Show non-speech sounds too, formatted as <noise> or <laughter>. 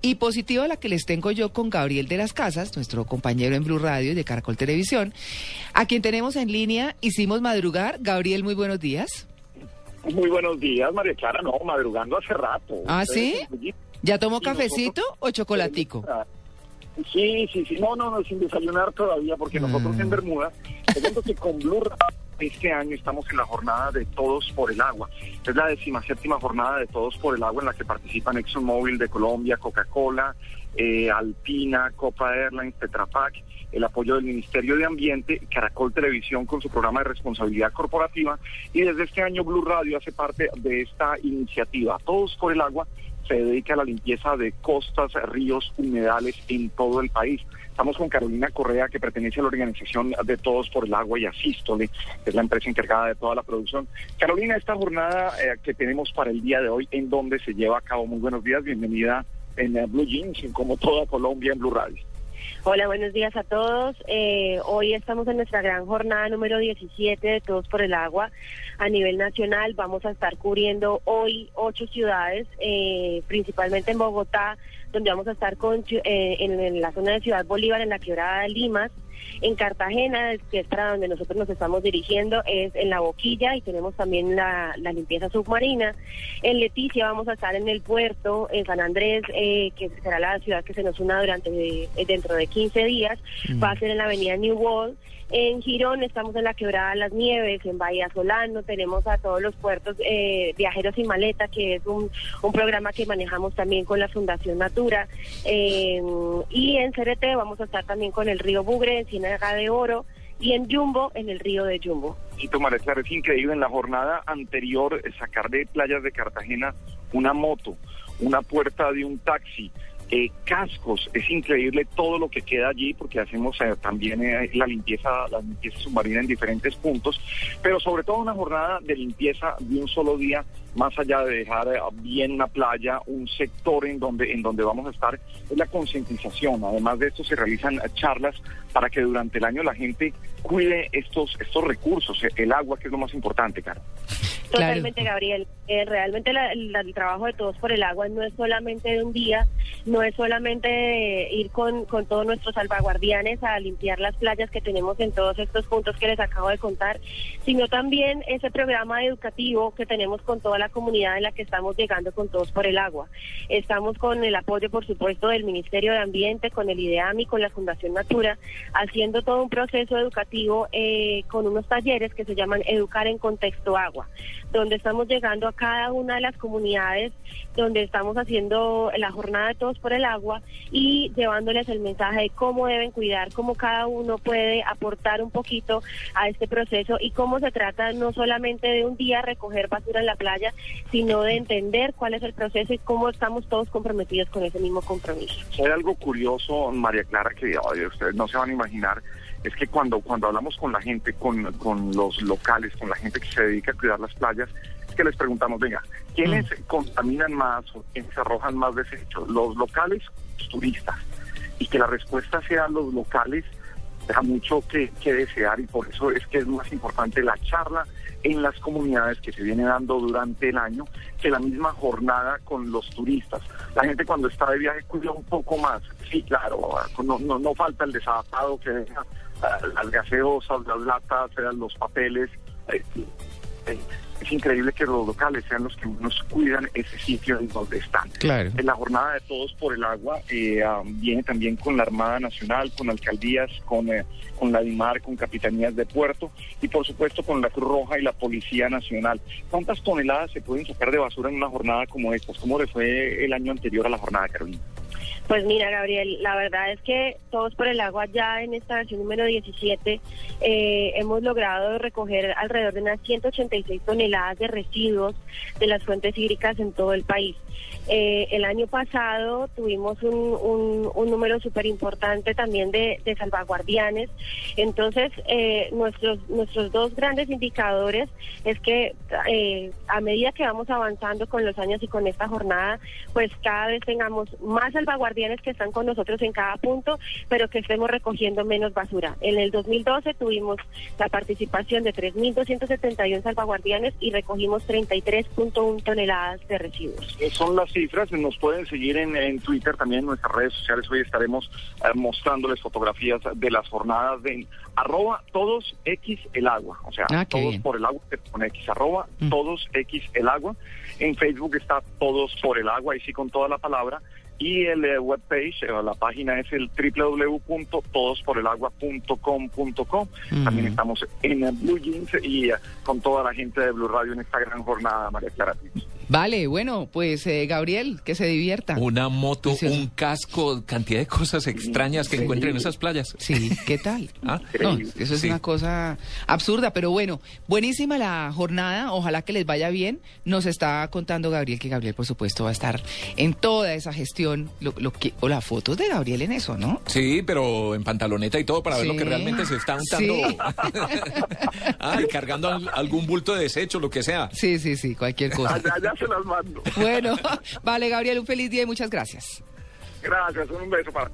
Y positiva la que les tengo yo con Gabriel de las Casas, nuestro compañero en Blue Radio y de Caracol Televisión, a quien tenemos en línea, hicimos madrugar. Gabriel, muy buenos días. Muy buenos días, María Clara. No, madrugando hace rato. ¿Ah, sí? ¿Ya tomó cafecito o chocolatico? Sí, sí, sí. No, no, no, sin desayunar todavía, porque nosotros en mm. Bermuda, que con Blue este año estamos en la jornada de Todos por el Agua. Es la decimaséptima jornada de Todos por el Agua en la que participan ExxonMobil de Colombia, Coca-Cola, eh, Alpina, Copa Airlines, Tetra Pak, el apoyo del Ministerio de Ambiente, Caracol Televisión con su programa de responsabilidad corporativa y desde este año Blue Radio hace parte de esta iniciativa. Todos por el Agua se dedica a la limpieza de costas, ríos, humedales en todo el país. Estamos con Carolina Correa, que pertenece a la organización de Todos por el Agua y Asístole, que es la empresa encargada de toda la producción. Carolina, esta jornada eh, que tenemos para el día de hoy, ¿en dónde se lleva a cabo? Muy buenos días, bienvenida en eh, Blue Jeans, como toda Colombia en Blue Radio. Hola, buenos días a todos. Eh, hoy estamos en nuestra gran jornada número 17 de Todos por el Agua a nivel nacional. Vamos a estar cubriendo hoy ocho ciudades, eh, principalmente en Bogotá, donde vamos a estar con, eh, en, la zona de Ciudad Bolívar, en la quebrada de Limas, en Cartagena, que es para donde nosotros nos estamos dirigiendo, es en La Boquilla y tenemos también la, limpieza submarina. En Leticia vamos a estar en el puerto, en San Andrés, eh, que será la ciudad que se nos una durante eh, dentro de 15 días, mm. va a ser en la avenida New World. En Girón estamos en la Quebrada Las Nieves, en Bahía Solano tenemos a todos los puertos eh, viajeros y maleta, que es un, un, programa que manejamos también con la Fundación Natura. y en CRT vamos a estar también con el río Bugre, Ciénaga de Oro, y en Jumbo, en el río de Jumbo. Y tomar claro, es increíble, en la jornada anterior sacar de playas de Cartagena una moto, una puerta de un taxi, eh, cascos, es increíble todo lo que queda allí porque hacemos eh, también eh, la limpieza, la limpieza submarina en diferentes puntos, pero sobre todo una jornada de limpieza de un solo día, más allá de dejar bien una playa, un sector en donde, en donde vamos a estar, es la concientización. Además de esto se realizan charlas para que durante el año la gente cuide estos, estos recursos, el agua que es lo más importante, cara. Totalmente, Gabriel. Eh, realmente el trabajo de todos por el agua no es solamente de un día, no es solamente ir con, con todos nuestros salvaguardianes a limpiar las playas que tenemos en todos estos puntos que les acabo de contar, sino también ese programa educativo que tenemos con toda la comunidad en la que estamos llegando con todos por el agua. Estamos con el apoyo, por supuesto, del Ministerio de Ambiente, con el IDEAMI, con la Fundación Natura, haciendo todo un proceso educativo eh, con unos talleres que se llaman Educar en Contexto Agua donde estamos llegando a cada una de las comunidades, donde estamos haciendo la jornada de todos por el agua y llevándoles el mensaje de cómo deben cuidar, cómo cada uno puede aportar un poquito a este proceso y cómo se trata no solamente de un día recoger basura en la playa, sino de entender cuál es el proceso y cómo estamos todos comprometidos con ese mismo compromiso. Hay algo curioso, María Clara, que ustedes no se van a imaginar es que cuando, cuando hablamos con la gente, con, con los locales, con la gente que se dedica a cuidar las playas, que les preguntamos, venga, ¿quiénes mm. contaminan más o quiénes arrojan más desechos? ¿Los locales los turistas? Y que la respuesta sea los locales deja mucho que, que, desear y por eso es que es más importante la charla en las comunidades que se viene dando durante el año que la misma jornada con los turistas. La gente cuando está de viaje cuida un poco más. Sí, claro, no, no, no falta el desadaptado que deja las gaseosas, las latas, los papeles. Eh, eh, es increíble que los locales sean los que nos cuidan ese sitio en donde están. Claro. En la jornada de Todos por el Agua eh, ah, viene también con la Armada Nacional, con alcaldías, con, con la DIMAR, con capitanías de puerto y por supuesto con la Cruz Roja y la Policía Nacional. ¿Cuántas toneladas se pueden sacar de basura en una jornada como esta? ¿Cómo le fue el año anterior a la jornada, Carolina? Pues mira, Gabriel, la verdad es que todos por el agua ya en esta versión número 17 eh, hemos logrado recoger alrededor de unas 186 toneladas de residuos de las fuentes hídricas en todo el país. Eh, el año pasado tuvimos un, número súper importante también de, salvaguardianes. Entonces, eh, nuestros, nuestros dos grandes indicadores es que a medida que vamos avanzando con los años y con esta jornada, pues cada vez tengamos más salvaguardianes que están con nosotros en cada punto, pero que estemos recogiendo menos basura. En el 2012 tuvimos la participación de 3.271 salvaguardianes y recogimos 33.1 toneladas de residuos. Eh, Son las cifras, nos pueden seguir en, en Twitter, también en nuestras redes sociales. Hoy estaremos eh, mostrándoles fotografías de las jornadas de arroba todos X el agua. O sea, Ah, todos bien. por el agua con X, arroba Mm. todos X el agua. En Facebook está todos por el agua, y sí con toda la palabra. Y el eh, webpage, eh, la página es el www.todosporelagua.com.com. También Ujú. estamos en eh, Blue Jeans y con toda la gente de Blue Radio en esta gran jornada, María Clara. Vale, bueno, pues eh, Gabriel, que se divierta. Una moto, Precioso. un casco, cantidad de cosas extrañas que Sí. encuentren en esas playas. Sí, ¿qué tal? <laughs> Ah, No, eso es Sí. una cosa absurda, pero bueno, buenísima la jornada, ojalá que les vaya bien. Nos está contando Gabriel que Gabriel, por supuesto, va a estar en toda esa gestión, lo, lo que, o las fotos de Gabriel en eso, ¿no? Sí, pero en pantaloneta y todo para ver lo que realmente se está untando. Sí. <laughs> ah, y cargando al- algún bulto de desecho, lo que sea. Sí, sí, sí, cualquier cosa. Se las mando. Bueno, <laughs> vale, Gabriel, un feliz día y muchas gracias. Gracias, un beso para